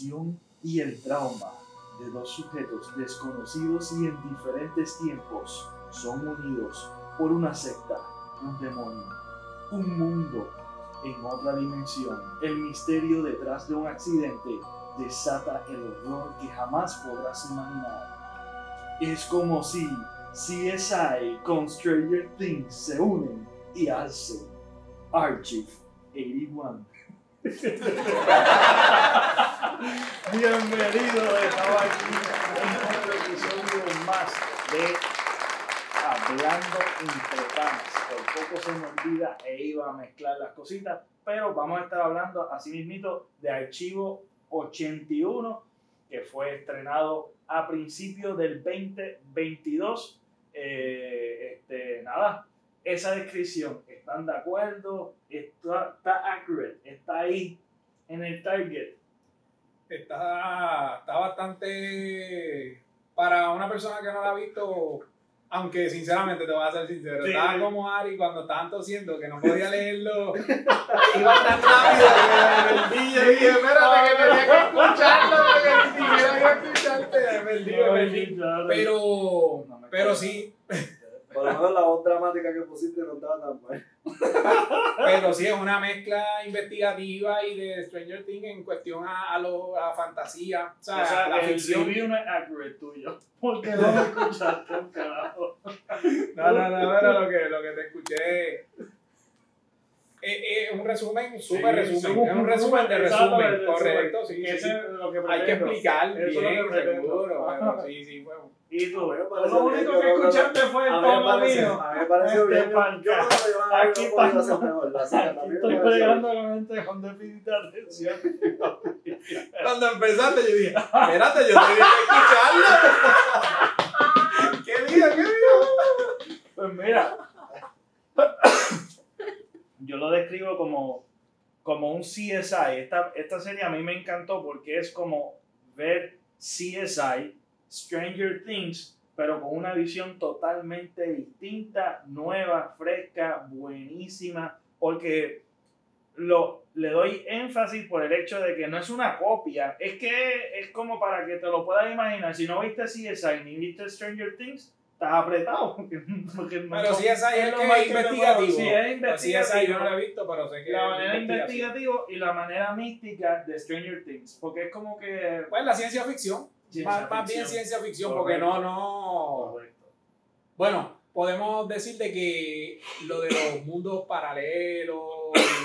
pasión y el trauma de dos sujetos desconocidos y en diferentes tiempos son unidos por una secta, un demonio, un mundo en otra dimensión. El misterio detrás de un accidente desata el horror que jamás podrás imaginar. Es como si CSI con Stranger Things se unen y hacen Archive 81. Bienvenido de aquí en otro episodio más de Hablando entre panas. Por poco se me olvida e iba a mezclar las cositas, pero vamos a estar hablando así mismito de Archivo 81, que fue estrenado a principios del 2022. Eh, este, nada, esa descripción, ¿están de acuerdo? ¿Está, está accurate? ¿Está ahí en el target? Está, está bastante, para una persona que no la ha visto, aunque sinceramente te voy a ser sincero, estaba como Ari cuando estaban tosiendo que no podía leerlo. Iba tan rápido que me perdí. Yo dije, espérate que tenía que escucharlo porque ni siquiera iba a escucharte. Me perdí, me perdí. Pero, pero sí. Por lo menos la voz dramática que pusiste no estaba tan mal. Pero sí, es una mezcla investigativa y de Stranger Things en cuestión a, a, lo, a fantasía. O sea, O sea, la el ficción. review no es accurate tuyo. Porque no lo escuchaste un carajo. No, no, no, pero lo que, lo que te escuché es, es un resumen, súper Sí, resumen. Es un resumen de resumen, de correcto. Sí, sí, sí. lo que Hay que explicar bien, seguro. Pero sí, sí, bueno. Y tú, Bueno, lo único que escuchaste fue el tono parece, mío. a mí me pareció Este bien. Yo Aquí hacer mejor. estoy pareció pegando la mente con déficit de atención. Cuando empezaste, yo dije, espérate, yo tenía que escucharlo. ¿Qué diga, qué diga? Pues mira, yo lo describo como, como un CSI. Esta, esta serie a mí me encantó porque es como ver CSI, Stranger Things, pero con una visión totalmente distinta, nueva, fresca, buenísima, porque lo, le doy énfasis por el hecho de que no es una copia, es que es como para que te lo puedas imaginar. Si no viste CSI ni viste Stranger Things, estás apretado. Porque, porque no Pero son- sí, esa es lo que más es que te puedo- investigativo. Sí, es investigativo. esa yo no la he visto, pero sé que la es manera investigativo y la manera mística de Stranger Things. Porque es como que. Pues la ciencia ficción. Ciencia más, más bien ficción. ciencia ficción, porque no, no. Correcto. Bueno, podemos decir de que lo de los mundos paralelos,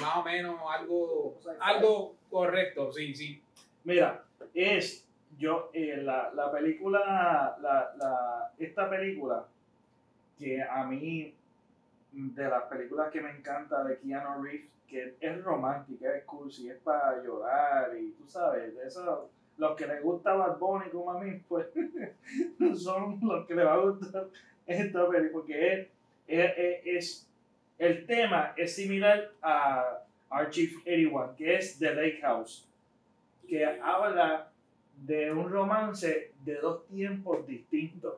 más o menos algo, algo correcto, sí, sí. Mira, es. Yo, eh, la, la película. La, la, esta película, que a mí. De las películas que me encanta de Keanu Reeves, que es romántica, es cursi, es para llorar y tú sabes, eso. Los que les gusta Bad Bunny como a mí, pues son los que les va a gustar esta película, porque es, es- es- el tema es similar a Archive 81, que es The Lake House, que habla de un romance de dos tiempos distintos,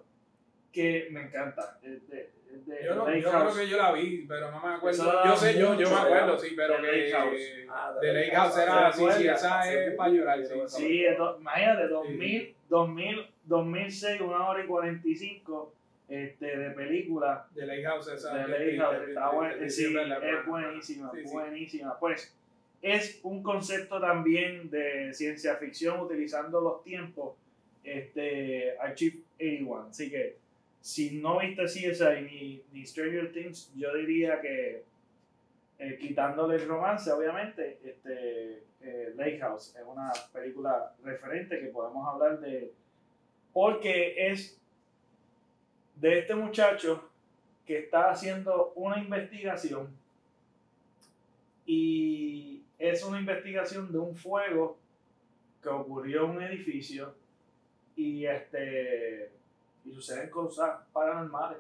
que me encanta. de- es de Yo, no, yo creo House. que yo la vi, pero no me acuerdo. Yo sé, yo, yo me acuerdo, sí, pero The Lake House. Ah, De Lake House era, ¿Se sí, sí, esa Sí, es para llorar, sí. Sí, do- imagínate, 2000, 2000, 2006, una hora y 45 este, de película De Lake House, esa. de Lake House. Está sí, sí, buenísima, Sí, sí. buenísima. Pues es un concepto también de ciencia ficción utilizando los tiempos, este, Archive 81. Así que si no viste CSI ni, ni Stranger Things, yo diría que eh, quitándole el romance, obviamente, este, eh, Lake House es una película referente que podemos hablar de, porque es de este muchacho que está haciendo una investigación y es una investigación de un fuego que ocurrió en un edificio y este y suceden cosas paranormales.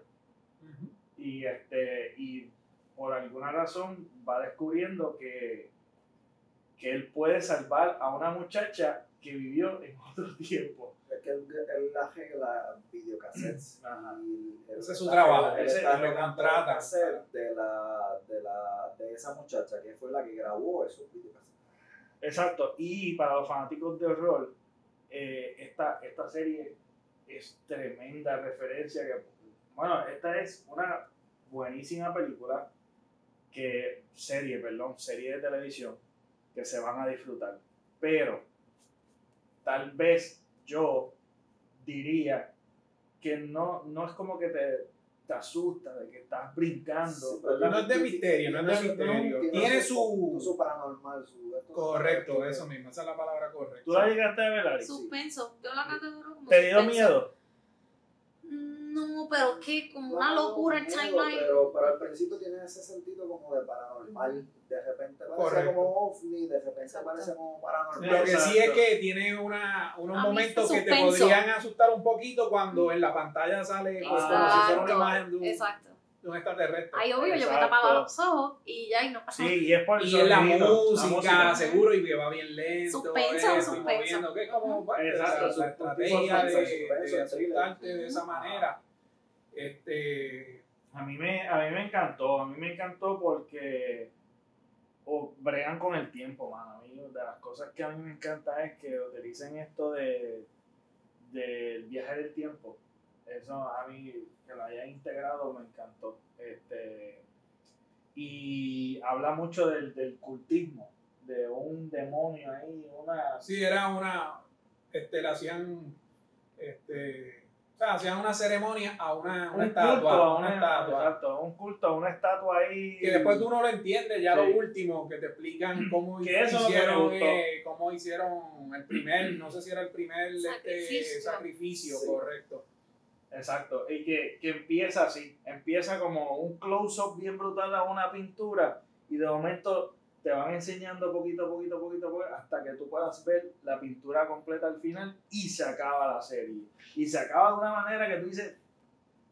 Y este y por alguna razón va descubriendo que que él puede salvar a una muchacha que vivió en otro tiempo Es que él, él arregla videocassettes. Ajá. Y él Ese es su trabajo, él es lo contrata. el cassette De, la, de, la, de esa muchacha que fue la que grabó esos videocassettes. Exacto, y para los fanáticos de horror, eh, esta, esta serie es tremenda referencia. Que, bueno, esta es una buenísima película, que serie, perdón, serie de televisión, que se van a disfrutar. Pero tal vez yo diría que no, no es como que te, te asusta, de que estás brincando. Sí, pero No es de misterio, no es de misterio. Tiene su... su paranormal, su... Correcto, eso mismo, esa es la palabra correcta. ¿Tú la llegaste a ver, Ari? Suspenso. Yo la categoro como ¿Te dio suspenso. miedo? No, pero es que como una locura el timeline. Pero, pero al principio tiene ese sentido como de paranormal. De repente parece Correcto. como ovni, de repente parece como paranormal. Lo que sí Exacto. es que tiene una, unos momentos que te podrían asustar un poquito cuando en la pantalla sale pues, como si fuera una Exacto, imagen de un, exacto. de un extraterrestre. Ahí obvio yo me Exacto. tapaba los ojos y ya y no pasaba. Sí, y es por el Y en la sonido, música, seguro, y que va bien lento. Suspenso, suspenso. moviendo, que es como pues, Exacto, la, suspenso, la estrategia de, de asustarte thriller. de esa manera. Este, A mí me, a mí me encantó, a mí me encantó porque bregan con el tiempo, mano. A mí, de las cosas que a mí me encanta es que utilicen esto de del viaje del tiempo. Eso a mí, que lo hayan integrado, me encantó. Este, y habla mucho del, del cultismo, de un demonio ahí, una... sí, era una, este, le hacían, este, o sea, hacían una ceremonia a una, una un estatua, culto, a una, una estatua. exacto, un culto, a una estatua ahí. que después tú no lo entiendes, ya Sí. lo último, que te explican cómo hicieron, eh, cómo hicieron el primer, no sé si era el primer este, Sacrificio. sacrificio, Sí. correcto. Exacto, y que, que empieza así, empieza como un close-up bien brutal a una pintura y de momento te van enseñando poquito, poquito, poquito, poquito, hasta que tú puedas ver la pintura completa al final y se acaba la serie. Y se acaba de una manera que tú dices,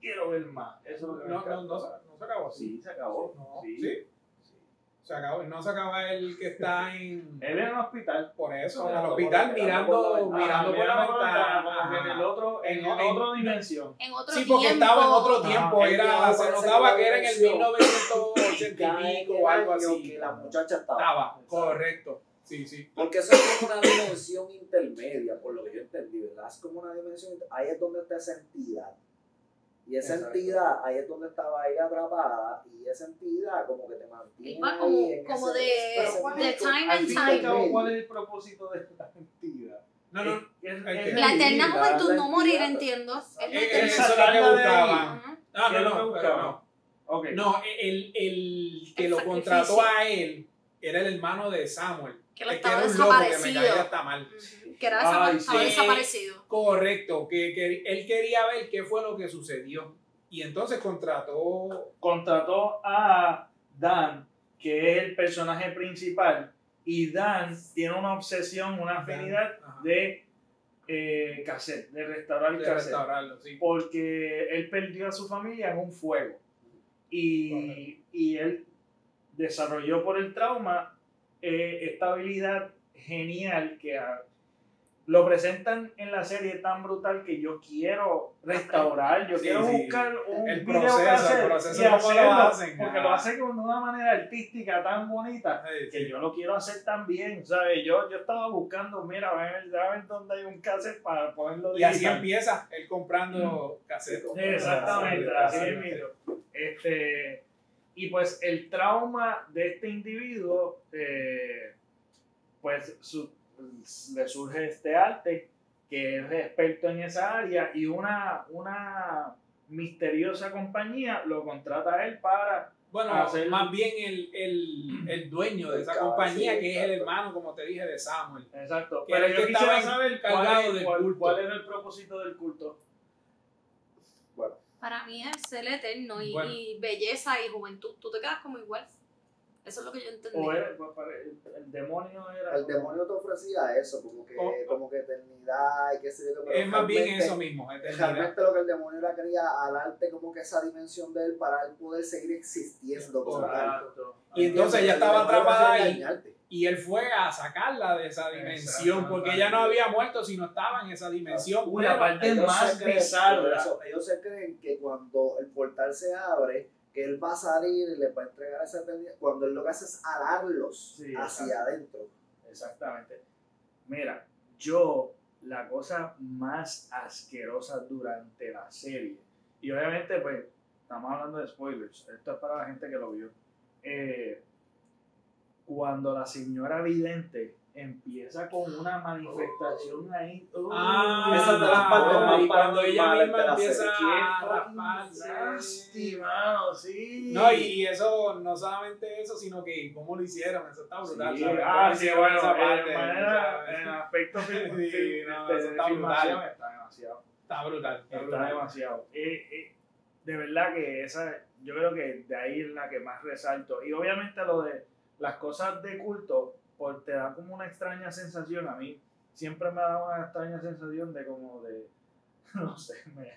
quiero ver más. Eso es lo que me No, no, no, se- no se acabó así. Sí, se acabó. No, sí. sí. Se acabó, no se acaba el que está en. Él en el hospital. Por eso, en el hospital por- mirando, mirando por la ventana. en el otro, en, En- otra dimensión. En otro Sí, tiempo. porque estaba en otro tiempo, Ah, era, se tiempo notaba que era en el que la 1980 y pico o algo así. Que la muchacha estaba. Estaba, correcto. Sí, sí. Porque eso es como una dimensión intermedia, por lo que yo entendí, ¿verdad? Es como una dimensión, ahí es donde está esa entidad. Y esa Exacto. entidad, ahí es donde estaba ella atrapada, y esa entidad como que te mantiene. Y va ahí como- en como ese- de- ese ¿cuál de es- time and time. ¿Cuál es el propósito de esta entidad? No, no, Es- es- hay es que- La eterna juventud, no morir, entidad. entiendo. Es eso es lo que buscaban. No, ¿Qué es no, pero no. Ok. No, el, el que El lo contrató a él era el hermano de Samuel. Que lo Es estaba era un loco que me caía hasta mal. Que era Ay, sí. estaba desaparecido. Correcto, que, que él quería ver qué fue lo que sucedió. Y entonces contrató. contrató a Dan, que es el personaje principal, y Dan tiene una obsesión, una afinidad de eh, cassette, de restaurar de cassette, restaurarlo, sí. porque él perdió a su familia en un fuego y, y él desarrolló por el trauma eh, esta habilidad genial que ah, lo presentan en la serie tan brutal que yo quiero restaurar, yo Sí, quiero sí. buscar un El video proceso, cassette el proceso y cómo lo hacerlo, hacen, porque lo hace con una manera artística tan bonita Sí, que yo lo quiero hacer también, ¿sabes? Yo, yo estaba buscando, mira, ver dónde hay un cassette para ponerlo Y así digital. empieza, él comprando cassette. Sí, exactamente, así sí, es Este, y pues el trauma de este individuo, eh, pues su- le surge este arte, que es experto en esa área, y una, una misteriosa compañía lo contrata a él para... Bueno, hacer- más bien el, el, el dueño de esa El compañía, sí, que es el exacto. hermano, como te dije, de Samuel. Exacto. Que Pero yo que quisiera saber cuál, cuál- cuál era el propósito del culto. Bueno, Para mí es ser eterno y, Bueno. y belleza y juventud. Tú te quedas como igual. Eso es lo que yo entendí. O era- pues, para- el, el demonio era... el demonio te ofrecía eso, como que, Oh. como que eternidad y qué sé yo. pero Es más bien eso mismo, eternidad. Realmente lo que el demonio era quería alarte como que esa dimensión de él para él poder seguir existiendo como. Y entonces El ella estaba atrapada ahí. Y él fue a sacarla de esa dimensión, Exacto. porque ella no había muerto, sino estaba en esa dimensión. Pero- parte Ellos más se creen- bizarra. eso, ellos se creen que cuando el portal se abre, que él va a salir y les va a entregar esa eternidad, cuando él lo que hace es alarlos Sí, hacia adentro. exactamente. Mira, yo, la cosa más asquerosa durante la serie, y obviamente, pues, estamos hablando de spoilers, esto es para la gente que lo vio. Eh, cuando la señora vidente empieza con una manifestación ahí. uh, Ah, Esa es de las partes más y cuando ella misma empieza a mano, sí. No, y eso, no solamente eso, sino que cómo lo hicieron, eso está brutal. Sí, ah, sí, bueno, esa en manera, en aspecto Sí, no, este, eso está brutal. está demasiado. Está brutal. Está Está brutal. demasiado. Eh, eh, de verdad que esa, yo creo que de ahí es la que más resalto. Y obviamente lo de las cosas de culto, por te da como una extraña sensación. A mí siempre me ha dado una extraña sensación de como de, no sé, me,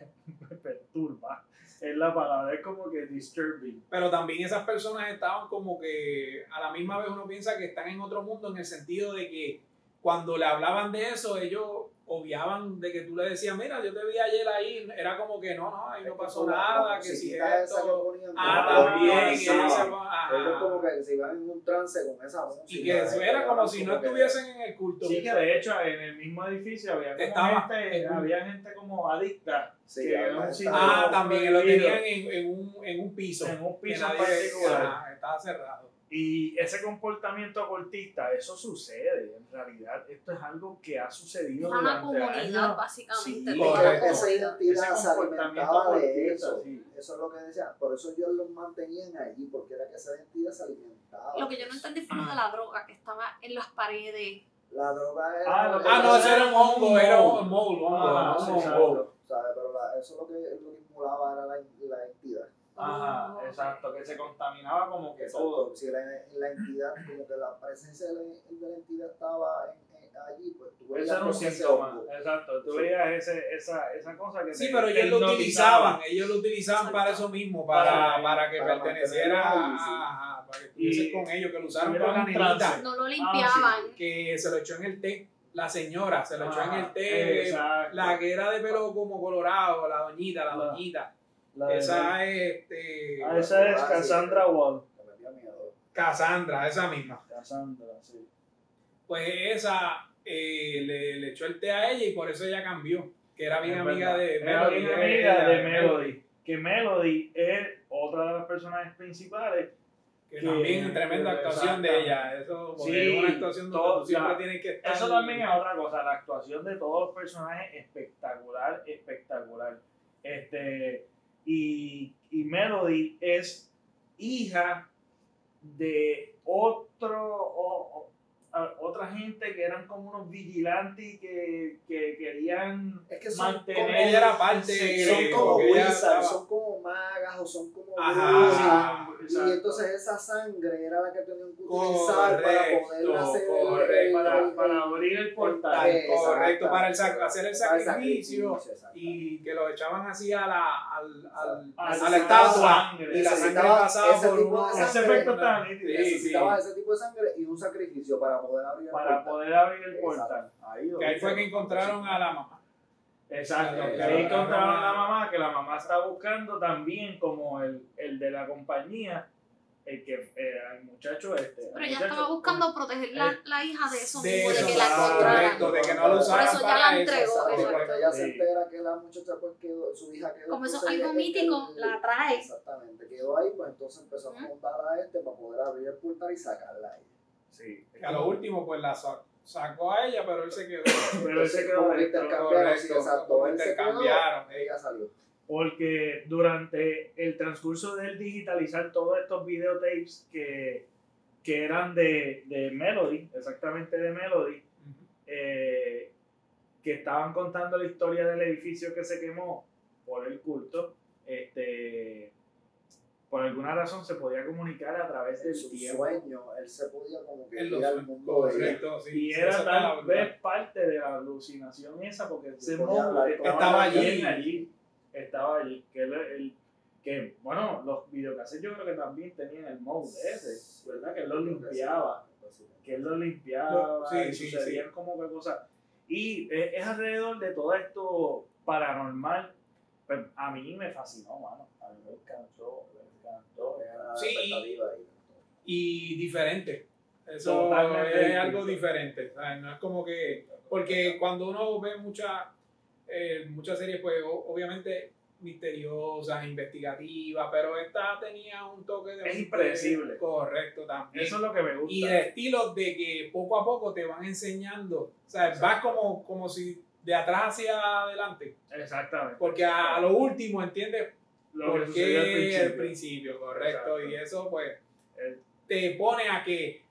me perturba. Es la palabra, es como que disturbing. Pero también esas personas estaban como que a la misma vez uno piensa que están en otro mundo en el sentido de que cuando le hablaban de eso, ellos obviaban de que tú le decías, mira, yo te vi ayer ahí, era como que no, no, ahí no pasó nada, que si musiquita esa que esto. Ah, como también, que y ellos como que se iban en un trance con esa música. Y que eso era como si no que- estuviesen en el culto. Sí, que de hecho en el mismo edificio había como Estaba gente, había gente como adicta Sí, que además era un está- sitio Ah, también lo tenían en, en un, en un piso. en un piso particular. Estaba cerrado. Y ese comportamiento ocultista, eso sucede. En realidad, esto es algo que ha sucedido Es una comunidad, años. básicamente. Sí. Esa comunidad. identidad se alimentaba de eso. sí. Eso es lo que decían. Por eso ellos los mantenían allí, porque era que esa identidad se alimentaba. Lo que yo no entendí fue lo de la droga que estaba en las paredes. La droga era. Ah, lo que Ah, no, eso era un hongo, era un hongo, Ah, un sí, hongo. exacto. ¿sabes? Pero la- eso lo que, lo que estimulaba era la, la entidad. Ajá, Oh, exacto, que se contaminaba como que Exacto. todo. Si la, la entidad, como que la presencia de la, de la entidad estaba en- en- allí, pues tú Ese veías era un síntoma, exacto. Tú Sí. veías ese, esa, esa cosa que Sí, te- pero ellos lo utilizaban, ellos lo utilizaban para eso mismo, para, Para- para que para perteneciera ahí, sí. a, a- para que estuvieses Y- con ellos, que lo usaron con la nenita. No lo limpiaban. que se lo echó en el té, la señora se lo echó en el Ajá, té, exacto. la que era de pelo como colorado, la doñita, la La- doñita, La de- esa es este, Ah, esa es Ah, sí. Cassandra Wall. Metía miedo. Cassandra, esa misma. Cassandra, sí. Pues esa eh, le, le echó el té a ella y por eso ella cambió, que era bien amiga de Era bien amiga de Melody. Que Melody es otra de las personajes principales. Que Que- también tremenda que- actuación de ella. Eso Sí, es una actuación donde todo- tú siempre tienes que estar. Eso también es otra cosa, la actuación de todos los personajes espectacular, espectacular. Este, y, y Melody es hija de otro, a- otra gente que eran como unos vigilantes que, que querían Es que son mantener. como- era parte Sí, son como wizards, son como magas o son como Ajá, sí, y entonces esa sangre era la que tenían que utilizar para poder hacer correcto, el- para, el- para abrir el portal. el- Correcto, para hacer el sacrificio exacto. y que lo echaban así a la, al, al- Ah, a la estatua sangre. y la sangre pasaba ese por de Ese efecto sí. necesitaba ese tipo de sangre y un sacrificio para poder abrir el Para portal. poder abrir el portal. Ahí, Que ahí fue que encontraron a la mamá. Exacto, que ahí encontraron a la mamá, que la mamá está buscando también como el, el de la compañía, el que eh, el muchacho este. el Pero ella estaba buscando proteger la, Eh, la hija de eso De mismo, de eso, que la encontraran. correcto, de que no lo usaran Por eso ya para la eso. entregó, exacto. Cuando ella se Sí. entera que la muchacha pues quedó, su hija quedó. Como eso es algo mítico, él- la trae. Exactamente, quedó ahí, pues entonces empezó a montar a este para poder abrir el portal y sacarla ahí. Sí. Que a lo último, pues la sa- sacó a ella, pero él se quedó. Pero él se quedó Como intercambiaron, sí, exacto. intercambiaron, ella salió. Porque durante el transcurso de él digitalizar todos estos videotapes que, que eran de, de Melody, exactamente de Melody, eh, que estaban contando la historia del edificio que se quemó por el culto, este, por alguna razón se podía comunicar a través del su tiempo. sueño, él se podía como que ir los al mundo correcto, sí. Y sí, era tal vez parte de la alucinación esa, porque hablar, estaba, estaba allí. allí. Estaba allí. Que, él- él- que, bueno, los videocassettes yo creo que también tenían el mode ese, ¿verdad? Que él lo limpiaba. Que él lo limpiaba. Sí, y sí, sucedían como que cosas. Y es, es alrededor de todo esto paranormal. Pues a mí me fascinó, mano. A mí me encantó, me encantó. Era Sí. Y diferente. Eso Totalmente es algo diferente. ¿sabes? No es como que. Porque cuando uno ve muchas eh, muchas series, pues o- obviamente misteriosas, investigativas, pero esta tenía un toque de. Es impredecible. Correcto, también. Eso es lo que me gusta. y de estilo de que poco a poco te van enseñando. O sea, vas como, como si de atrás hacia adelante. Exactamente. Porque a, a lo último entiendes Lo que por sucedió al qué principio. principio, correcto. Exacto. Y eso, pues, El- te pone a que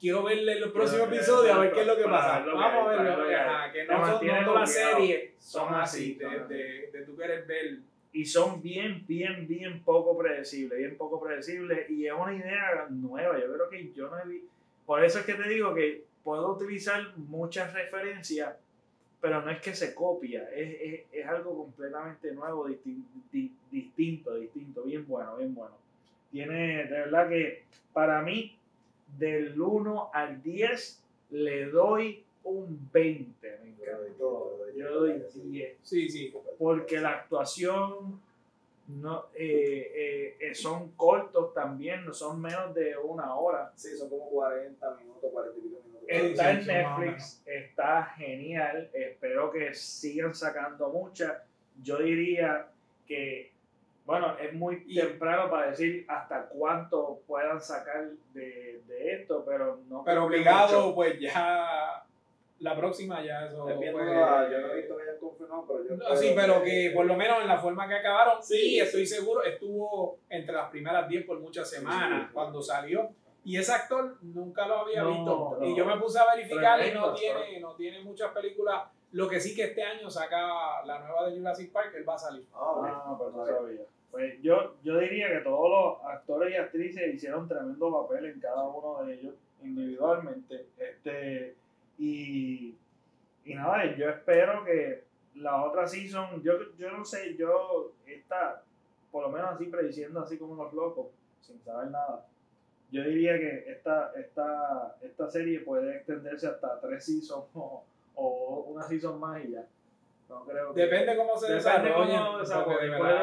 quiero verle los próximos episodios a ver qué es lo que pasa. lo que Vamos a verlo. ver lo que ajá, que no son todas las series Son así, de, así. de, de tú querer ver. y son bien, bien, bien poco predecibles, bien poco predecibles y es una idea nueva, yo creo que yo no he vi- por eso es que te digo que puedo utilizar muchas referencias, pero no es que se copia, es, es, es algo completamente nuevo, distin- di- distinto, distinto, bien bueno, bien bueno. Tiene, de verdad que para mí, del 1 al 10, le doy un 20, me encantó, yo doy 10 Sí, sí. porque la actuación no eh, eh, eh, son cortos también, no son menos de una hora. Sí, son como 40 minutos, 40 y pico minutos. Está en Netflix, está genial, espero que sigan sacando muchas. Yo diría que, bueno, es muy Y- temprano para decir hasta cuánto puedan sacar de, de esto, pero no Pero obligado, mucho. pues ya. La próxima ya eso. Pues, la- yo no he visto que hayan confirmado, pero yo. No, sí, pero que por lo menos en la forma que acabaron, Sí. sí, estoy seguro, estuvo entre las primeras 10 por muchas semanas sí. cuando salió. Y ese actor nunca lo había No, visto. no. Y yo me puse a verificar y no tiene, no tiene muchas películas. Lo que sí que este año saca la nueva de Jurassic Park, él va a salir. Ah, ok. Ah, pero no sabía. sabía. Pues yo, yo diría que todos los actores y actrices hicieron tremendo papel en cada uno de ellos individualmente. Este, y, y nada, yo espero que la otra season, yo, yo no sé, yo esta, por lo menos así prediciendo así como los locos, sin saber nada. Yo diría que esta, esta, esta serie puede extenderse hasta tres seasons o, o una season más y ya. No creo que- Depende cómo se Depende cómo desarrollen, porque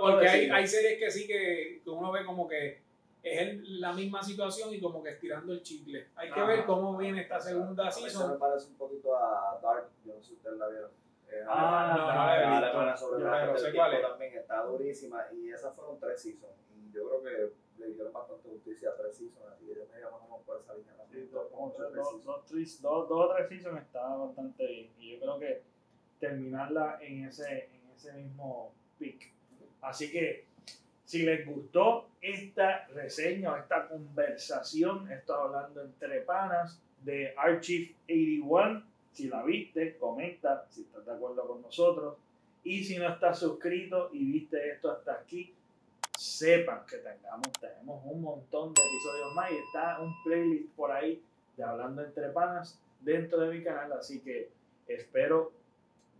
porque hay, hay series que sí que, que uno ve como que es el- la misma situación y como que estirando el chicle. Hay que Ajá. ver cómo viene esta segunda A mí se me season. parece un poquito a Dark, yo no sé si ustedes la vieron. Eh, Ah, no, no la visto. alemana sobre del sé cuál es. también está durísima y esas fueron tres seasons y yo creo que le dieron bastante justicia a tres seasons así que yo me llamo como por esa línea Sí, dos, dos, tres dos, dos, o tres seasons está bastante bien. Y yo creo que terminarla en ese, en ese mismo pick. Así que si les gustó esta reseña o esta conversación, estoy hablando entre panas de Archive 81. Si la viste, comenta si estás de acuerdo con nosotros. Y si no estás suscrito y viste esto hasta aquí, sepan que tengamos, tenemos un montón de episodios más y está un playlist por ahí de Hablando Entre Panas dentro de mi canal, así que espero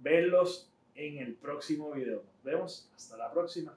verlos en el próximo video. Nos vemos, hasta la próxima.